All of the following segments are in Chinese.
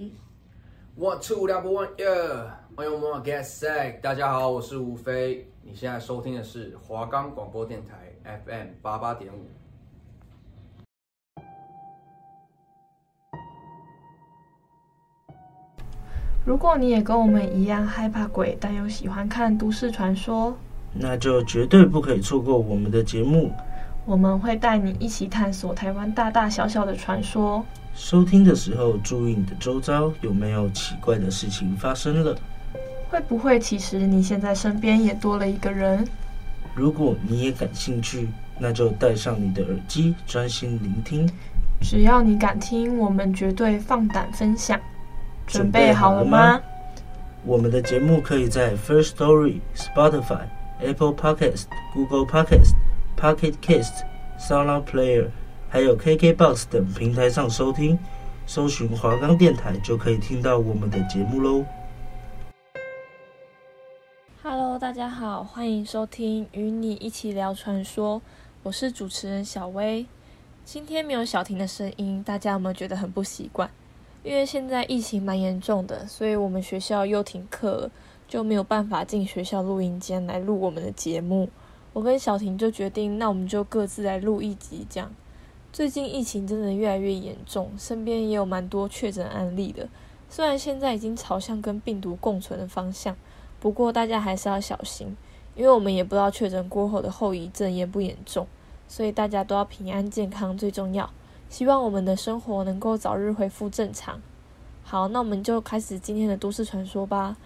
一，One two double one yeah，On your mark get Sick 大家好，我是吴飞，你现在收听的是华冈广播电台 FM 八八点五。如果你也跟我们一样害怕鬼，但又喜欢看都市传说，那就绝对不可以错过我们的节目。我们会带你一起探索台湾大大小小的传说。收听的时候，注意你的周遭有没有奇怪的事情发生了。会不会其实你现在身边也多了一个人？如果你也感兴趣，那就戴上你的耳机，专心聆听。只要你敢听，我们绝对放胆分享。准备好了吗？我们的节目可以在 First Story、Spotify、Apple Podcast、Google Podcast、Pocket Cast、SoundCloud Player，还有 KKBox 等平台上收听。搜寻华冈电台就可以听到我们的节目喽。Hello，大家好，欢迎收听与你一起聊传说，我是主持人小薇。今天没有小婷的声音，大家有没有觉得很不习惯？因为现在疫情蛮严重的，所以我们学校又停课了，就没有办法进学校录音间来录我们的节目。我跟小婷就决定，那我们就各自来录一集这样。最近疫情真的越来越严重，身边也有蛮多确诊案例的。虽然现在已经朝向跟病毒共存的方向，不过大家还是要小心，因为我们也不知道确诊过后的后遗症严不严重，所以大家都要平安健康最重要。希望我们的生活能够早日恢复正常。好，那我们就开始今天的都市传说吧。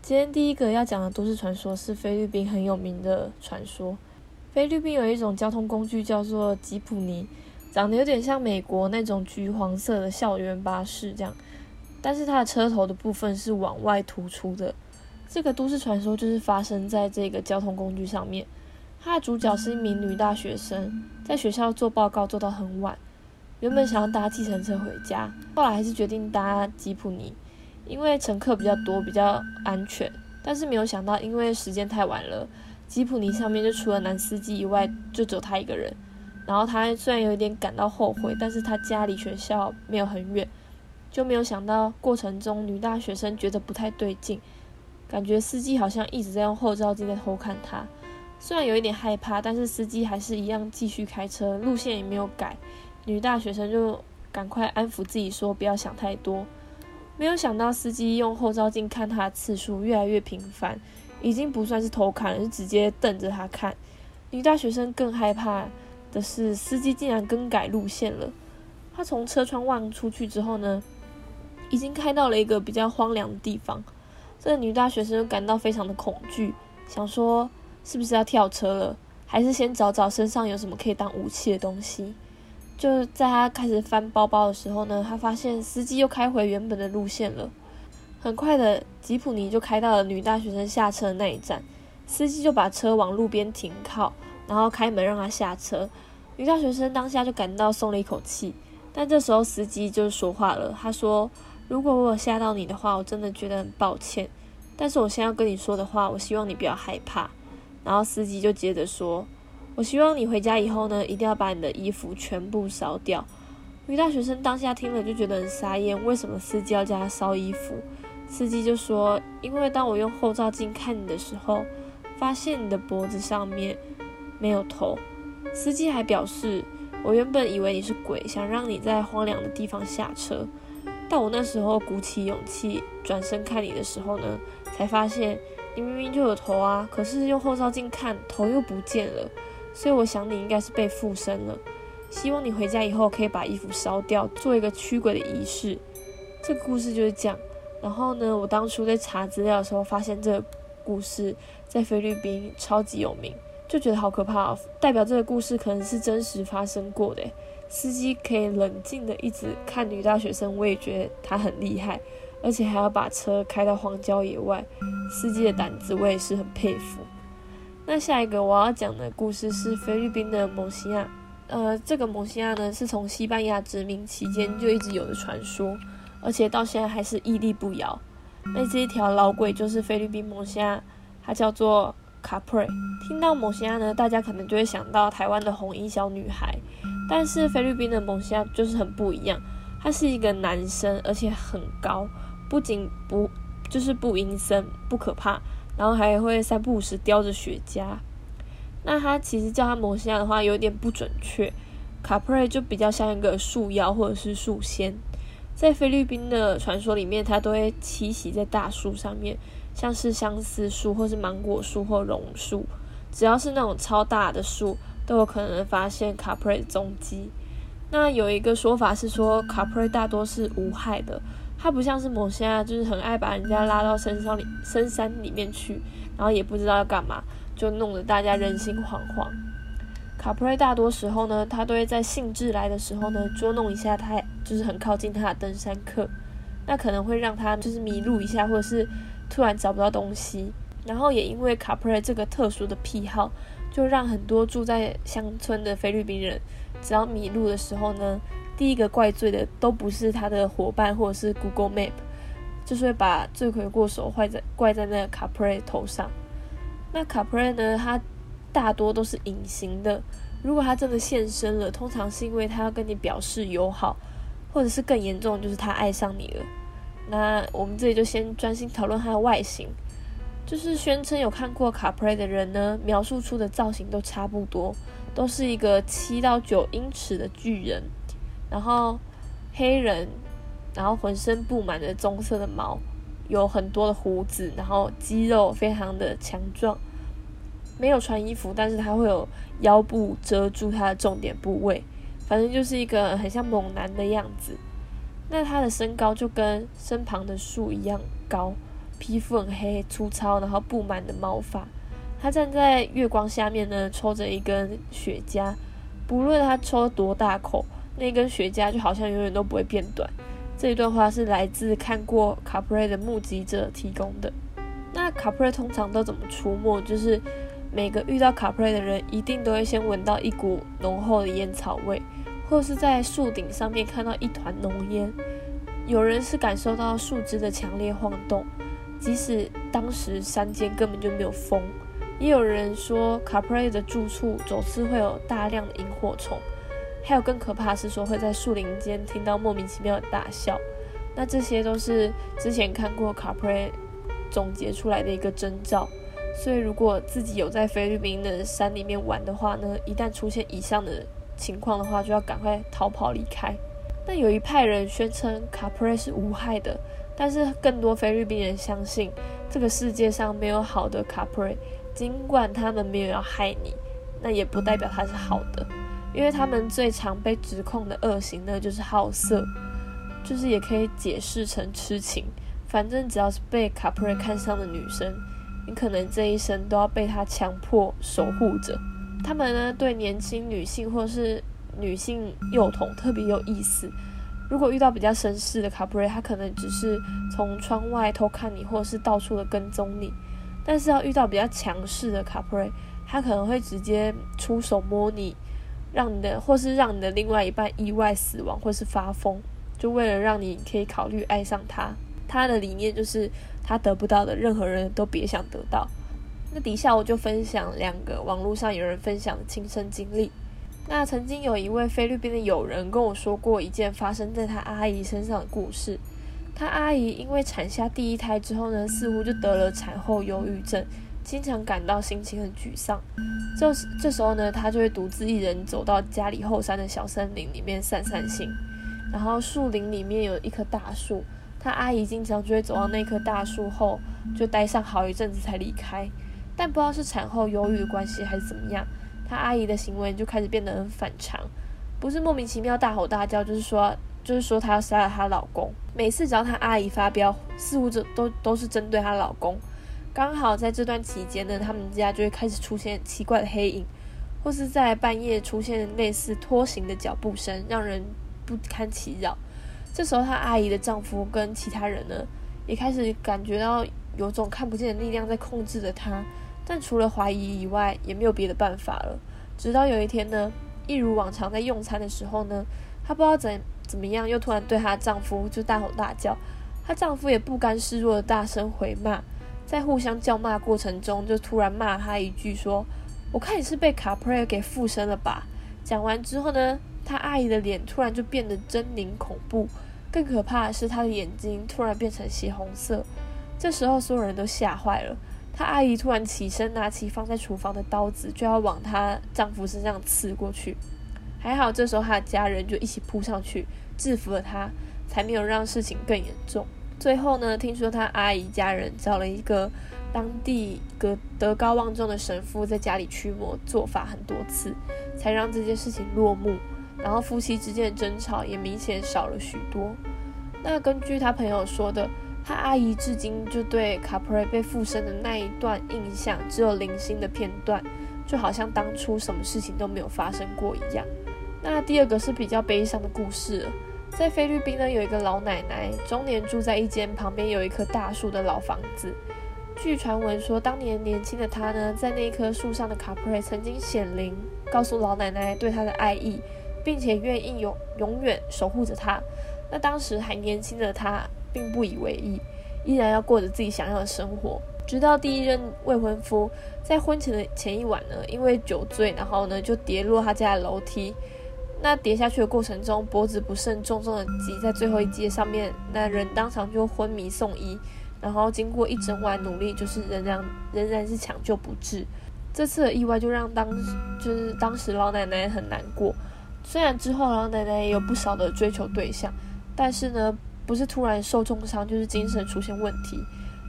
今天第一个要讲的都市传说是菲律宾很有名的传说。菲律宾有一种交通工具叫做吉普尼，长得有点像美国那种橘黄色的校园巴士这样，但是它的车头的部分是往外突出的。这个都市传说就是发生在这个交通工具上面。它的主角是一名女大学生，在学校做报告做到很晚。原本想要搭计程车回家，后来还是决定搭吉普尼，因为乘客比较多，比较安全。但是没有想到，因为时间太晚了，吉普尼上面就除了男司机以外，就只有他一个人。然后他虽然有一点感到后悔，但是他家离学校没有很远，就没有想到过程中女大学生觉得不太对劲，感觉司机好像一直在用后照镜在偷看他。虽然有一点害怕，但是司机还是一样继续开车，路线也没有改。女大学生就赶快安抚自己说：“不要想太多。”没有想到司机用后照镜看他的次数越来越频繁，已经不算是偷看了，是直接瞪着他看。女大学生更害怕的是，司机竟然更改路线了。他从车窗望出去之后呢，已经开到了一个比较荒凉的地方。这个女大学生感到非常的恐惧，想说是不是要跳车了，还是先找找身上有什么可以当武器的东西。就在他开始翻包包的时候呢，他发现司机又开回原本的路线了。很快的，吉普尼就开到了女大学生下车的那一站，司机就把车往路边停靠，然后开门让他下车。女大学生当下就感到松了一口气，但这时候司机就说话了，他说：“如果我有吓到你的话，我真的觉得很抱歉。但是我现在要跟你说的话，我希望你不要害怕。”然后司机就接着说。我希望你回家以后呢，一定要把你的衣服全部烧掉。女大学生当下听了就觉得很傻眼，为什么司机要叫她烧衣服？司机就说：“因为当我用后照镜看你的时候，发现你的脖子上面没有头。”司机还表示：“我原本以为你是鬼，想让你在荒凉的地方下车，但我那时候鼓起勇气转身看你的时候呢，才发现你明明就有头啊，可是用后照镜看头又不见了。”所以我想你应该是被附身了，希望你回家以后可以把衣服烧掉，做一个驱鬼的仪式。这个故事就是这样。然后呢，我当初在查资料的时候，发现这个故事在菲律宾超级有名，就觉得好可怕哦，代表这个故事可能是真实发生过的。司机可以冷静的一直看女大学生，我也觉得他很厉害，而且还要把车开到荒郊野外，司机的胆子我也是很佩服。那下一个我要讲的故事是菲律宾的蒙西亚，呃，这个蒙西亚呢是从西班牙殖民期间就一直有的传说，而且到现在还是屹立不摇。那这一条老鬼就是菲律宾蒙西亚，它叫做卡普瑞。听到蒙西亚呢，大家可能就会想到台湾的红衣小女孩，但是菲律宾的蒙西亚就是很不一样，他是一个男生，而且很高，不仅不就是不阴森不可怕，然后还会三不五时叼着雪茄。那他其实叫他魔仙的话有点不准确，卡普瑞就比较像一个树妖或者是树仙。在菲律宾的传说里面，他都会栖息在大树上面，像是相思树或是芒果树或榕树，只要是那种超大的树，都有可能发现卡普瑞的踪迹。那有一个说法是说，卡普瑞大多是无害的，他不像是某些啊，就是很爱把人家拉到深山里深山里面去，然后也不知道要干嘛，就弄得大家人心惶惶。卡普瑞大多时候呢，他都会在兴致来的时候呢，捉弄一下他，就是很靠近他的登山客，那可能会让他就是迷路一下，或者是突然找不到东西。然后也因为卡普瑞这个特殊的癖好，就让很多住在乡村的菲律宾人，只要迷路的时候呢，第一个怪罪的都不是他的伙伴或者是 Google Map，就是会把罪魁祸首怪在怪在那个卡普瑞头上。那卡普瑞呢，他大多都是隐形的。如果他真的现身了，通常是因为他要跟你表示友好，或者是更严重，就是他爱上你了。那我们这里就先专心讨论它的外形，就是宣称有看过卡普瑞的人呢，描述出的造型都差不多，都是一个七到九英尺的巨人，然后黑人，然后浑身布满的棕色的毛，有很多的胡子，然后肌肉非常的强壮。没有穿衣服，但是他会有腰部遮住他的重点部位，反正就是一个很像猛男的样子。那他的身高就跟身旁的树一样高，皮肤很黑粗糙，然后布满的毛发。他站在月光下面呢，抽着一根雪茄，不论他抽多大口，那根雪茄就好像永远都不会变短。这一段话是来自看过卡普瑞的目击者提供的。那卡普瑞通常都怎么出没？就是。每个遇到卡普瑞的人，一定都会先闻到一股浓厚的烟草味，或是在树顶上面看到一团浓烟。有人是感受到树枝的强烈晃动，即使当时山间根本就没有风。也有人说，卡普瑞的住处总是会有大量的萤火虫，还有更可怕是说会在树林间听到莫名其妙的大笑。那这些都是之前看过卡普瑞总结出来的一个征兆。所以，如果自己有在菲律宾的山里面玩的话呢，一旦出现以上的情况的话，就要赶快逃跑离开。那有一派人宣称卡普瑞是无害的，但是更多菲律宾人相信这个世界上没有好的卡普瑞，尽管他们没有要害你，那也不代表他是好的，因为他们最常被指控的恶行呢，就是好色，就是也可以解释成痴情，反正只要是被卡普瑞看上的女生。你可能这一生都要被他强迫守护着。他们呢，对年轻女性或是女性幼童特别有意思。如果遇到比较绅士的卡普瑞，他可能只是从窗外偷看你，或是到处的跟踪你。但是要遇到比较强势的卡普瑞，他可能会直接出手摸你，让你的或是让你的另外一半意外死亡，或是发疯，就为了让你可以考虑爱上他。他的理念就是。他得不到的，任何人都别想得到。那底下我就分享两个网络上有人分享的亲身经历。那曾经有一位菲律宾的友人跟我说过一件发生在他阿姨身上的故事。他阿姨因为产下第一胎之后呢，似乎就得了产后忧郁症，经常感到心情很沮丧。这这时候呢，他就会独自一人走到家里后山的小森林里面散散心。然后树林里面有一棵大树。他阿姨经常就会走到那棵大树后，就待上好一阵子才离开。但不知道是产后忧郁的关系还是怎么样，他阿姨的行为就开始变得很反常，不是莫名其妙大吼大叫，就是说，就是说她要杀了她老公。每次只要她阿姨发飙，似乎这都都是针对她老公。刚好在这段期间呢，他们家就会开始出现奇怪的黑影，或是在半夜出现类似拖行的脚步声，让人不堪其扰。这时候，她阿姨的丈夫跟其他人呢，也开始感觉到有种看不见的力量在控制着她，但除了怀疑以外，也没有别的办法了。直到有一天呢，一如往常在用餐的时候呢，她不知道怎怎么样，又突然对她丈夫就大吼大叫，她丈夫也不甘示弱的大声回骂，在互相叫骂过程中，就突然骂她一句说：“我看你是被卡普瑞给附身了吧。”讲完之后呢，她阿姨的脸突然就变得狰狞恐怖，更可怕的是她的眼睛突然变成血红色。这时候所有人都吓坏了。她阿姨突然起身，拿起放在厨房的刀子，就要往她丈夫身上刺过去。还好这时候她的家人就一起扑上去制服了她，才没有让事情更严重。最后呢，听说她阿姨家人找了一个当地个德高望重的神父在家里驱魔做法很多次，才让这件事情落幕。然后夫妻之间的争吵也明显少了许多。那根据他朋友说的。他阿姨至今就对卡普瑞被附身的那一段印象只有零星的片段，就好像当初什么事情都没有发生过一样。那第二个是比较悲伤的故事，在菲律宾呢，有一个老奶奶，终年住在一间旁边有一棵大树的老房子。据传闻说，当年年轻的她呢，在那棵树上的卡普瑞曾经显灵，告诉老奶奶对她的爱意，并且愿意永永远守护着她。那当时还年轻的她。并不以为意，依然要过着自己想要的生活。直到第一任未婚夫在婚前的前一晚呢，因为酒醉，然后呢就跌落他家的楼梯。那跌下去的过程中，脖子不慎重重的击在最后一阶上面，那人当场就昏迷送医。然后经过一整晚努力，就是仍然仍然是抢救不治。这次的意外就让当就是当时老奶奶很难过。虽然之后老奶奶也有不少的追求对象，但是呢。不是突然受重伤，就是精神出现问题。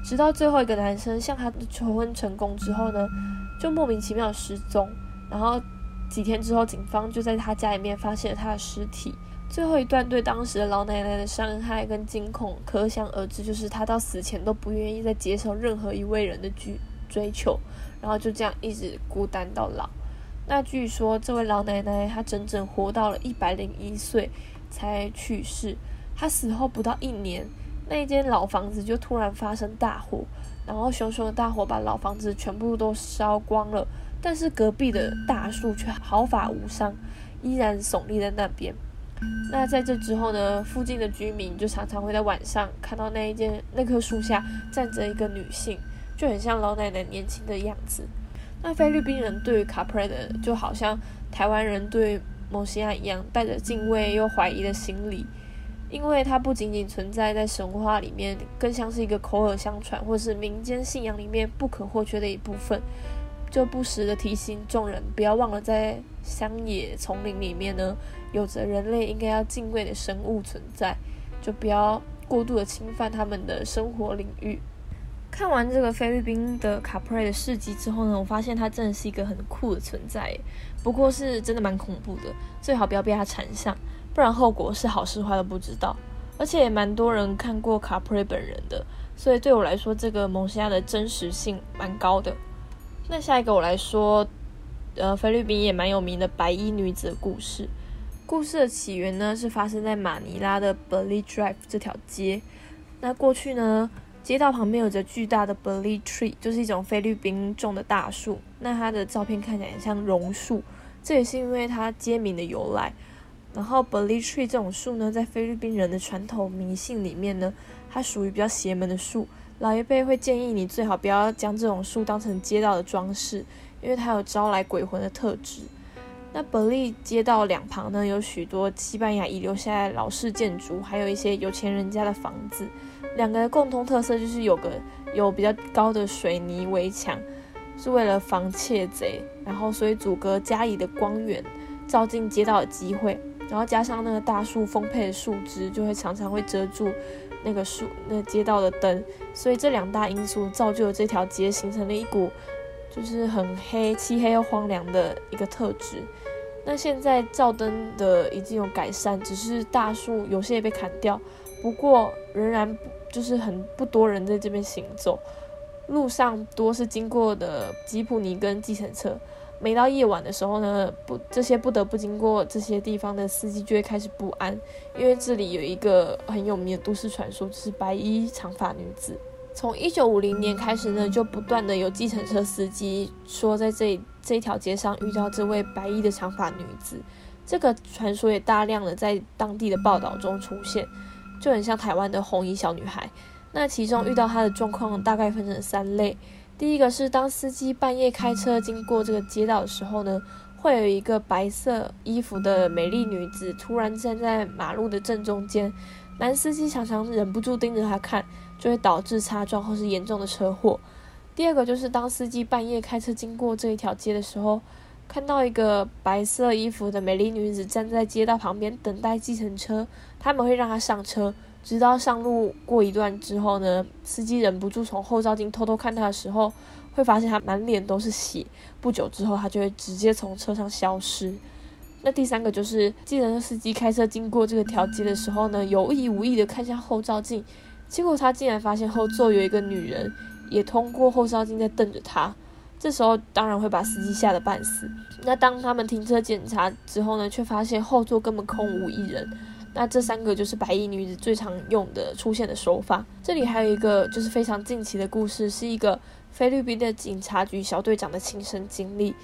直到最后一个男生向她求婚成功之后呢，就莫名其妙失踪。然后几天之后，警方就在他家里面发现了他的尸体。最后一段对当时的老奶奶的伤害跟惊恐，可想而知，就是他到死前都不愿意再接受任何一位人的追追求，然后就这样一直孤单到老。那据说这位老奶奶她整整活到了一百零一岁才去世。他死后不到一年，那一间老房子就突然发生大火，然后熊熊的大火把老房子全部都烧光了。但是隔壁的大树却毫发无伤，依然耸立在那边。那在这之后呢，附近的居民就常常会在晚上看到那一间那棵树下站着一个女性，就很像老奶奶年轻的样子。那菲律宾人对于卡普瑞的就好像台湾人对蒙西亚一样，带着敬畏又怀疑的心理。因为它不仅仅存在在神话里面，更像是一个口耳相传或是民间信仰里面不可或缺的一部分，就不时的提醒众人不要忘了，在乡野丛林里面呢，有着人类应该要敬畏的生物存在，就不要过度的侵犯他们的生活领域。看完这个菲律宾的卡普瑞的事迹之后呢，我发现它真的是一个很酷的存在，不过是真的蛮恐怖的，最好不要被它缠上。不然后果是好是坏都不知道，而且也蛮多人看过卡普瑞本人的，所以对我来说，这个蒙西亚的真实性蛮高的。那下一个我来说，呃，菲律宾也蛮有名的白衣女子的故事。故事的起源呢，是发生在马尼拉的 Beli Drive 这条街。那过去呢，街道旁边有着巨大的 Beli Tree，就是一种菲律宾种的大树。那它的照片看起来很像榕树，这也是因为它街名的由来。然后，Beli tree 这种树呢，在菲律宾人的传统迷信里面呢，它属于比较邪门的树。老一辈会建议你最好不要将这种树当成街道的装饰，因为它有招来鬼魂的特质。那 Beli 街道两旁呢，有许多西班牙遗留下来的老式建筑，还有一些有钱人家的房子。两个的共同特色就是有个有比较高的水泥围墙，是为了防窃贼，然后所以阻隔家里的光源照进街道的机会。然后加上那个大树丰沛的树枝，就会常常会遮住那个树、那街道的灯，所以这两大因素造就了这条街形成了一股就是很黑、漆黑又荒凉的一个特质。那现在照灯的已经有改善，只是大树有些也被砍掉，不过仍然就是很不多人在这边行走，路上多是经过的吉普尼跟计程车。每到夜晚的时候呢，不，这些不得不经过这些地方的司机就会开始不安，因为这里有一个很有名的都市传说，就是白衣长发女子。从一九五零年开始呢，就不断的有计程车司机说在这这条街上遇到这位白衣的长发女子。这个传说也大量的在当地的报道中出现，就很像台湾的红衣小女孩。那其中遇到她的状况大概分成三类。第一个是当司机半夜开车经过这个街道的时候呢，会有一个白色衣服的美丽女子突然站在马路的正中间，男司机常常忍不住盯着她看，就会导致擦撞或是严重的车祸。第二个就是当司机半夜开车经过这一条街的时候，看到一个白色衣服的美丽女子站在街道旁边等待计程车，他们会让她上车，直到上路过一段之后呢，司机忍不住从后照镜偷偷看他的时候，会发现他满脸都是血。不久之后，他就会直接从车上消失。那第三个就是既然司机开车经过这个条街的时候呢，有意无意的看向后照镜，结果他竟然发现后座有一个女人也通过后照镜在瞪着他。这时候当然会把司机吓得半死。那当他们停车检查之后呢，却发现后座根本空无一人。那这三个就是白衣女子最常用的出现的手法。这里还有一个就是非常近期的故事，是一个菲律宾的警察局小队长的亲身经历。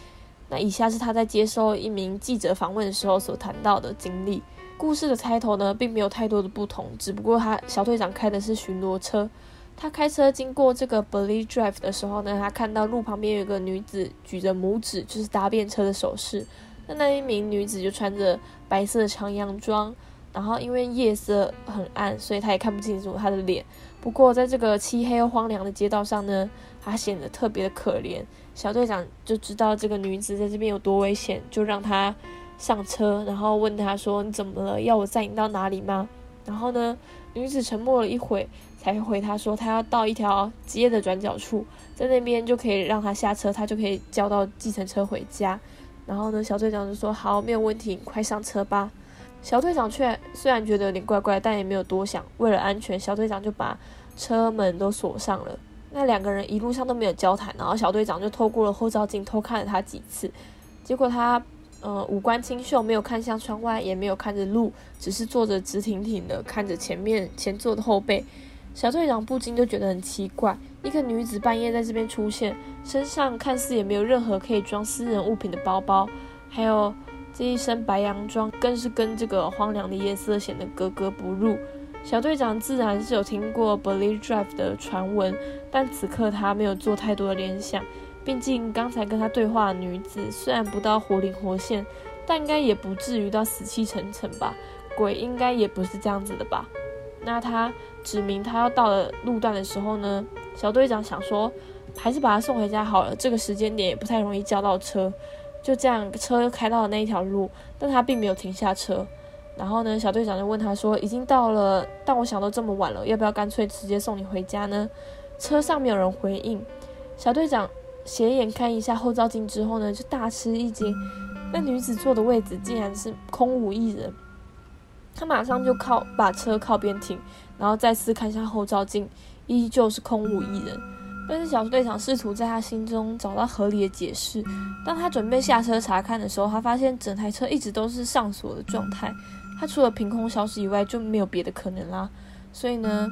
那以下是他在接受一名记者访问的时候所谈到的经历。故事的开头呢，并没有太多的不同，只不过他小队长开的是巡逻车。他开车经过这个 Belize Drive 的时候呢，他看到路旁边有一个女子举着拇指，就是搭便车的手势。那那一名女子就穿着白色的长洋装，然后因为夜色很暗，所以他也看不清楚她的脸。不过在这个漆黑又荒凉的街道上呢，他显得特别的可怜。小队长就知道这个女子在这边有多危险，就让她上车，然后问她说：“你怎么了？要我载你到哪里吗？”然后呢，女子沉默了一会。才回他说，他要到一条街的转角处，在那边就可以让他下车，他就可以叫到计程车回家。然后呢，小队长就说：“好，没有问题，快上车吧。”小队长却虽然觉得有点怪怪，但也没有多想。为了安全，小队长就把车门都锁上了。那两个人一路上都没有交谈，然后小队长就透过了后照镜偷看了他几次。结果他，呃，五官清秀，没有看向窗外，也没有看着路，只是坐着直挺挺的看着前面前座的后背。小队长不禁就觉得很奇怪，一个女子半夜在这边出现，身上看似也没有任何可以装私人物品的包包，还有这一身白洋装，更是跟这个荒凉的夜色显得格格不入。小队长自然是有听过 Belize Drive 的传闻，但此刻他没有做太多的联想，毕竟刚才跟他对话的女子虽然不到活灵活现，但应该也不至于到死气沉沉吧？鬼应该也不是这样子的吧？那他指明他要到了路段的时候呢，小队长想说，还是把他送回家好了。这个时间点也不太容易叫到车，就这样车开到了那一条路，但他并没有停下车。然后呢，小队长就问他说：“已经到了，但我想都这么晚了，要不要干脆直接送你回家呢？”车上没有人回应。小队长斜眼看一下后照镜之后呢，就大吃一惊，那女子坐的位置竟然是空无一人。他马上就靠把车靠边停，然后再次看向后照镜，依旧是空无一人。但是小队长试图在他心中找到合理的解释。当他准备下车查看的时候，他发现整台车一直都是上锁的状态。他除了凭空消失以外，就没有别的可能啦。所以呢，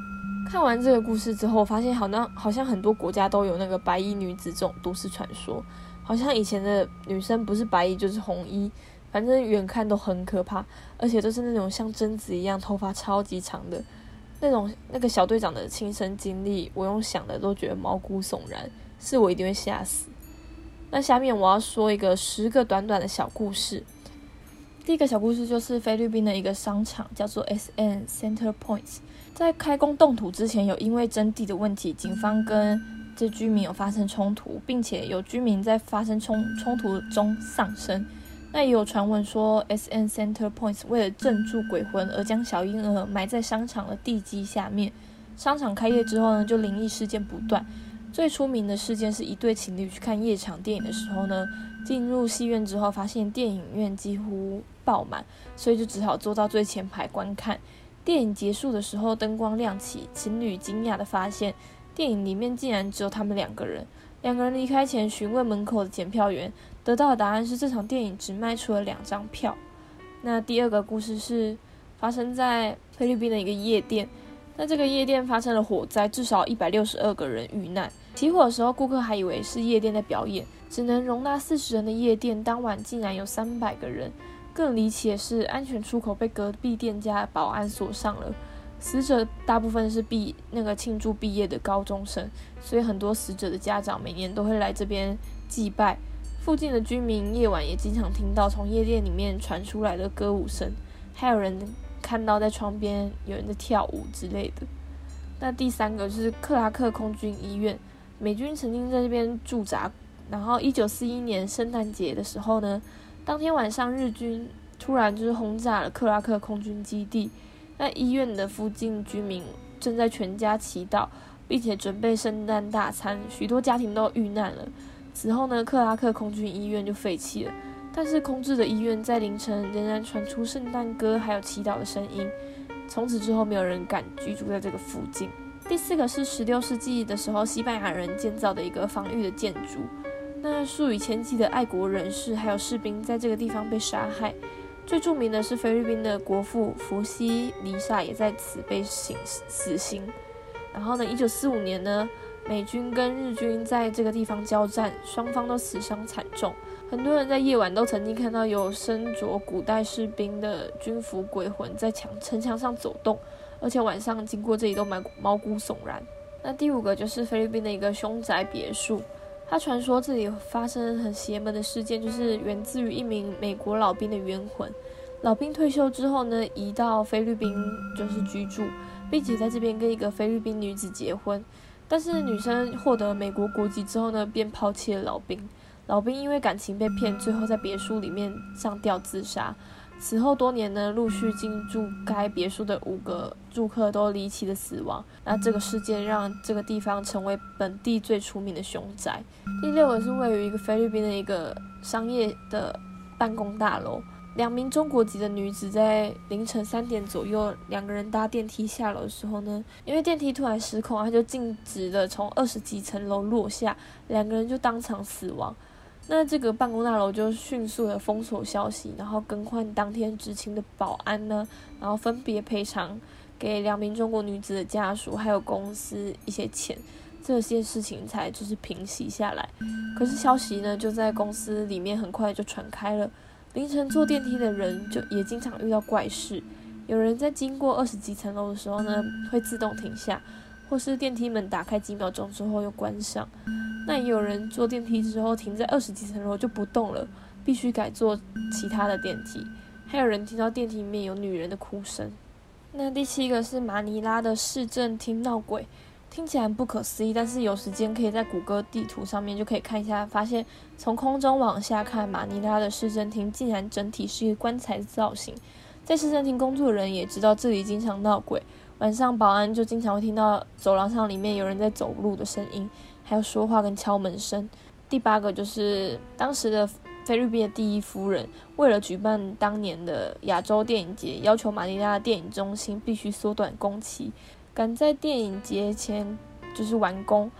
看完这个故事之后，发现好像好像很多国家都有那个白衣女子这种都市传说。好像以前的女生不是白衣就是红衣。反正远看都很可怕，而且都是那种像贞子一样头发超级长的那种。那个小队长的亲身经历，我用想的都觉得毛骨悚然，是我一定会吓死。那下面我要说一个十个短短的小故事。第一个小故事就是菲律宾的一个商场，叫做 SN Center Points，在开工动土之前，有因为征地的问题，警方跟这居民有发生冲突，并且有居民在发生冲冲突中丧生。那也有传闻说，SN Center Points 为了镇住鬼魂而将小婴儿埋在商场的地基下面。商场开业之后呢，就灵异事件不断。最出名的事件是一对情侣去看夜场电影的时候呢，进入戏院之后发现电影院几乎爆满，所以就只好坐到最前排观看。电影结束的时候，灯光亮起，情侣惊讶地发现，电影里面竟然只有他们两个人。两个人离开前询问门口的检票员。得到的答案是这场电影只卖出了两张票。那第二个故事是发生在菲律宾的一个夜店。那这个夜店发生了火灾，至少一百六十二个人遇难。起火的时候，顾客还以为是夜店在表演，只能容纳四十人的夜店，当晚竟然有三百个人。更离奇的是，安全出口被隔壁店家保安锁上了。死者大部分是毕那个庆祝毕业的高中生，所以很多死者的家长每年都会来这边祭拜。附近的居民夜晚也经常听到从夜店里面传出来的歌舞声，还有人看到在窗边有人在跳舞之类的。那第三个就是克拉克空军医院，美军曾经在这边驻扎。然后，一九四一年圣诞节的时候呢，当天晚上日军突然就是轰炸了克拉克空军基地。那医院的附近居民正在全家祈祷，并且准备圣诞大餐，许多家庭都遇难了。此后呢，克拉克空军医院就废弃了。但是空置的医院在凌晨仍然传出圣诞歌还有祈祷的声音。从此之后，没有人敢居住在这个附近。第四个是十六世纪的时候，西班牙人建造的一个防御的建筑。那数以千计的爱国人士还有士兵在这个地方被杀害。最著名的是菲律宾的国父福西黎萨也在此被刑死刑。然后呢，一九四五年呢，美军跟日军在这个地方交战，双方都死伤惨重。很多人在夜晚都曾经看到有身着古代士兵的军服鬼魂在墙城墙上走动，而且晚上经过这里都蛮毛骨悚然。那第五个就是菲律宾的一个凶宅别墅。他传说这里发生很邪门的事件，就是源自于一名美国老兵的冤魂。老兵退休之后呢，移到菲律宾就是居住，并且在这边跟一个菲律宾女子结婚。但是女生获得美国国籍之后呢，便抛弃了老兵。老兵因为感情被骗，最后在别墅里面上吊自杀。此后多年呢，陆续进驻该别墅的五个住客都离奇的死亡。那这个事件让这个地方成为本地最出名的凶宅。第六个是位于一个菲律宾的一个商业的办公大楼，两名中国籍的女子在凌晨三点左右，两个人搭电梯下楼的时候呢，因为电梯突然失控，他就径直的从二十几层楼落下，两个人就当场死亡。那这个办公大楼就迅速的封锁消息，然后更换当天执勤的保安呢，然后分别赔偿给两名中国女子的家属，还有公司一些钱，这些事情才就是平息下来。可是消息呢，就在公司里面很快就传开了。凌晨坐电梯的人就也经常遇到怪事，有人在经过二十几层楼的时候呢，会自动停下，或是电梯门打开几秒钟之后又关上。那也有人坐电梯之后停在二十几层楼就不动了，必须改坐其他的电梯。还有人听到电梯里面有女人的哭声。那第七个是马尼拉的市政厅闹鬼，听起来不可思议，但是有时间可以在谷歌地图上面就可以看一下，发现从空中往下看，马尼拉的市政厅竟然整体是一个棺材造型。在市政厅工作的人也知道这里经常闹鬼，晚上保安就经常会听到走廊上里面有人在走路的声音。还有说话跟敲门声。第八个就是当时的菲律宾的第一夫人，为了举办当年的亚洲电影节，要求马尼拉的电影中心必须缩短工期，赶在电影节前就是完工。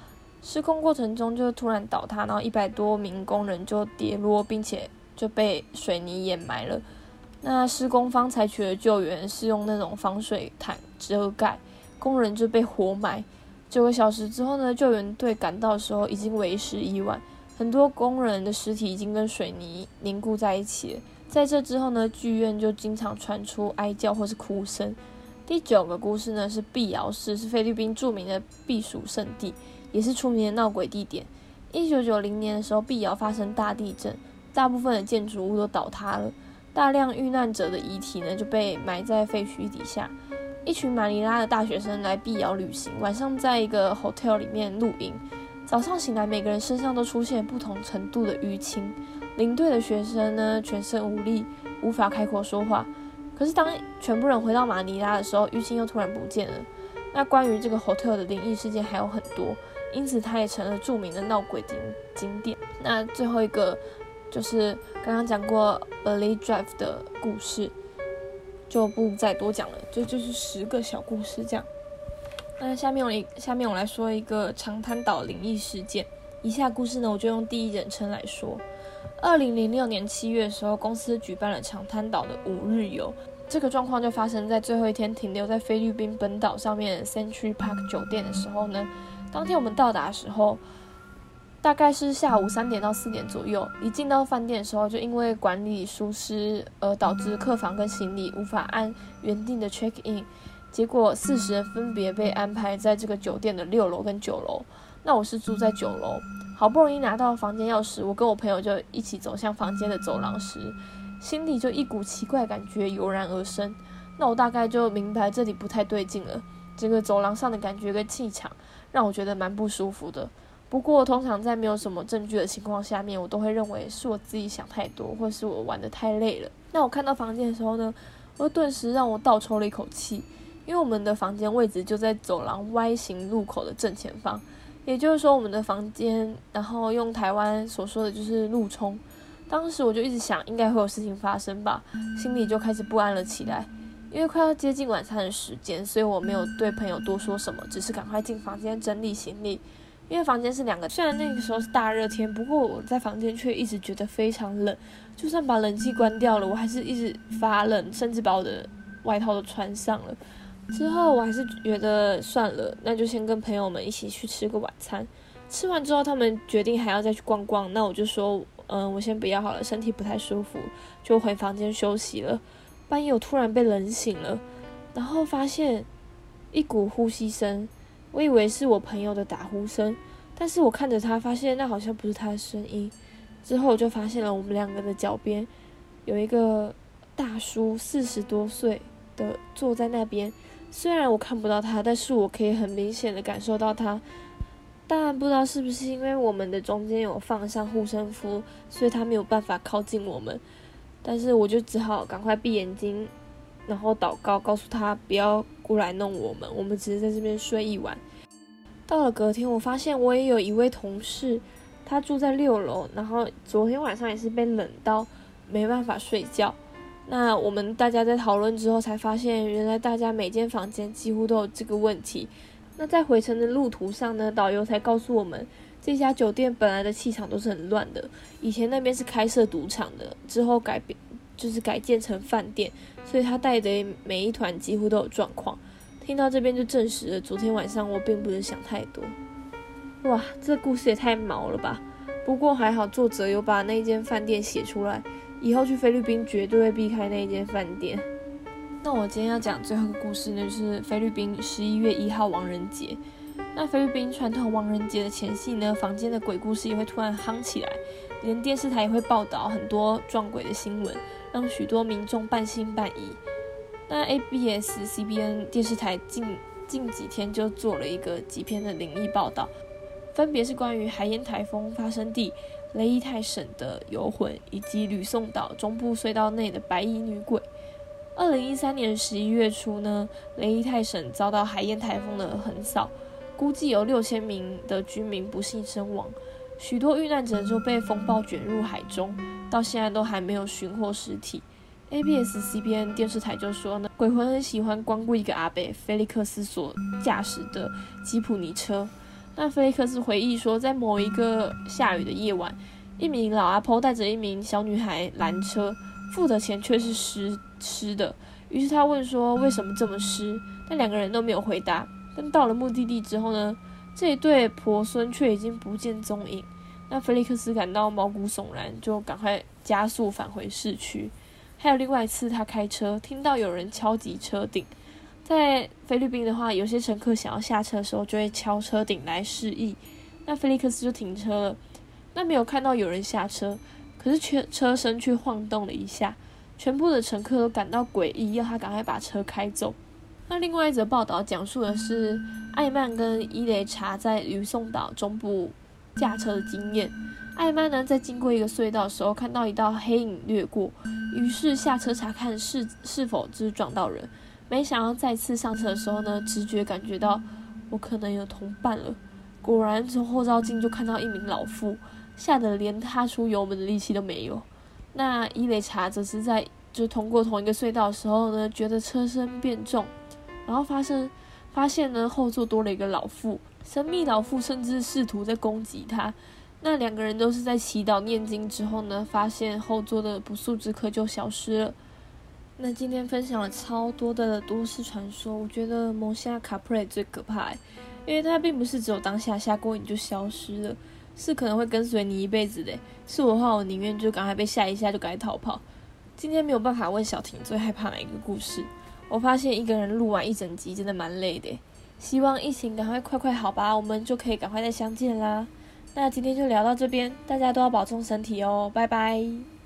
施工过程中就突然倒塌，然后一百多名工人就跌落，并且就被水泥掩埋了。那施工方采取的救援是用那种防水毯遮盖，工人就被活埋。九个小时之后呢，救援队赶到的时候已经为时已晚，很多工人的尸体已经跟水泥凝固在一起了。在这之后呢，剧院就经常传出哀叫或是哭声。第九个故事呢是碧瑶市，是菲律宾著名的避暑胜地，也是出名的闹鬼地点。一九九零年的时候，碧瑶发生大地震，大部分的建筑物都倒塌了，大量遇难者的遗体呢就被埋在废墟底下。一群马尼拉的大学生来碧瑶旅行，晚上在一个 hotel 里面露营。早上醒来，每个人身上都出现不同程度的淤青。领队的学生呢，全身无力，无法开口说话。可是当全部人回到马尼拉的时候，淤青又突然不见了。那关于这个 hotel 的灵异事件还有很多，因此它也成了著名的闹鬼景景点。那最后一个就是刚刚讲过 Belly Drive 的故事。就不再多讲了，就就是十个小故事这样。那下面我一下面我来说一个长滩岛灵异事件。以下故事呢，我就用第一人称来说。二零零六年七月的时候，公司举办了长滩岛的五日游。这个状况就发生在最后一天停留在菲律宾本岛上面的 Century Park 酒店的时候呢。当天我们到达的时候。大概是下午三点到四点左右，一进到饭店的时候，就因为管理疏失而导致客房跟行李无法按原定的 check in，结果四十人分别被安排在这个酒店的六楼跟九楼。那我是住在九楼，好不容易拿到房间钥匙，我跟我朋友就一起走向房间的走廊时，心里就一股奇怪感觉油然而生。那我大概就明白这里不太对劲了。整个走廊上的感觉跟气场让我觉得蛮不舒服的。不过通常在没有什么证据的情况下面，我都会认为是我自己想太多，或是我玩得太累了。那我看到房间的时候呢，我顿时让我倒抽了一口气，因为我们的房间位置就在走廊 Y 型入口的正前方。也就是说，我们的房间，然后用台湾所说的就是路冲。当时我就一直想，应该会有事情发生吧，心里就开始不安了起来。因为快要接近晚餐的时间，所以我没有对朋友多说什么，只是赶快进房间整理行李。因为房间是两个，虽然那个时候是大热天，不过我在房间却一直觉得非常冷，就算把冷气关掉了，我还是一直发冷，甚至把我的外套都穿上了。之后我还是觉得算了，那就先跟朋友们一起去吃个晚餐。吃完之后，他们决定还要再去逛逛，那我就说，嗯，我先不要好了，身体不太舒服，就回房间休息了。半夜我突然被冷醒了，然后发现一股呼吸声，我以为是我朋友的打呼声，但是我看着他，发现那好像不是他的声音。之后就发现了我们两个的脚边有一个大叔，四十多岁的坐在那边。虽然我看不到他，但是我可以很明显的感受到他。但不知道是不是因为我们的中间有放上护身符，所以他没有办法靠近我们。但是我就只好赶快闭眼睛，然后祷告，告诉他不要过来弄我们。我们只是在这边睡一晚。到了隔天，我发现我也有一位同事，他住在六楼，然后昨天晚上也是被冷到没办法睡觉。那我们大家在讨论之后，才发现原来大家每间房间几乎都有这个问题。那在回程的路途上呢，导游才告诉我们，这家酒店本来的气场都是很乱的，以前那边是开设赌场的，之后改变就是改建成饭店，所以他带的每一团几乎都有状况。听到这边就证实了，昨天晚上我并不是想太多。哇，这故事也太毛了吧！不过还好作者有把那间饭店写出来。以后去菲律宾绝对会避开那间饭店。那我今天要讲最后一个故事呢，就是菲律宾十一月一号亡人节。那菲律宾传统亡人节的前夕呢，房间的鬼故事也会突然夯起来，连电视台也会报道很多撞鬼的新闻，让许多民众半信半疑。那 ABS、CBN 电视台近近几天就做了一个几篇的灵异报道，分别是关于海燕台风发生地。雷伊泰省的游魂，以及吕宋岛中部隧道内的白衣女鬼。二零一三年十一月初呢，雷伊泰省遭到海燕台风的横扫，估计有六千名的居民不幸身亡，许多遇难者就被风暴卷入海中，到现在都还没有寻获尸体。ABS-CBN 电视台就说呢，鬼魂很喜欢光顾一个阿伯菲利克斯所驾驶的吉普尼车。那菲利克斯回忆说，在某一个下雨的夜晚，一名老阿婆带着一名小女孩拦车，付的钱却是湿湿的。于是他问说：“为什么这么湿？”但两个人都没有回答。但到了目的地之后呢，这一对婆孙却已经不见踪影。那菲利克斯感到毛骨悚然，就赶快加速返回市区。还有另外一次，他开车听到有人敲击车顶。在菲律宾的话，有些乘客想要下车的时候，就会敲车顶来示意。那菲利克斯就停车了，那没有看到有人下车，可是车车身却晃动了一下，全部的乘客都感到诡异，要他赶快把车开走。那另外一则报道讲述的是艾曼跟伊雷查在吕宋岛中部驾车的经验。艾曼呢，在经过一个隧道的时候，看到一道黑影掠过，于是下车查看是是否就是撞到人。没想到再次上车的时候呢，直觉感觉到我可能有同伴了。果然从后照镜就看到一名老妇，吓得连踏出油门的力气都没有。那伊雷查则是在就通过同一个隧道的时候呢，觉得车身变重，然后发生发现呢后座多了一个老妇，神秘老妇甚至试图在攻击他。那两个人都是在祈祷念经之后呢，发现后座的不速之客就消失了。那今天分享了超多的都市传说，我觉得蒙夏卡普雷最可怕，因为它并不是只有当下吓过你就消失了，是可能会跟随你一辈子的。是我的话，我宁愿就赶快被吓一下就赶快逃跑。今天没有办法问小婷最害怕哪一个故事，我发现一个人录完一整集真的蛮累的。希望疫情赶快快快好吧，我们就可以赶快再相见啦。那今天就聊到这边，大家都要保重身体哦，拜拜。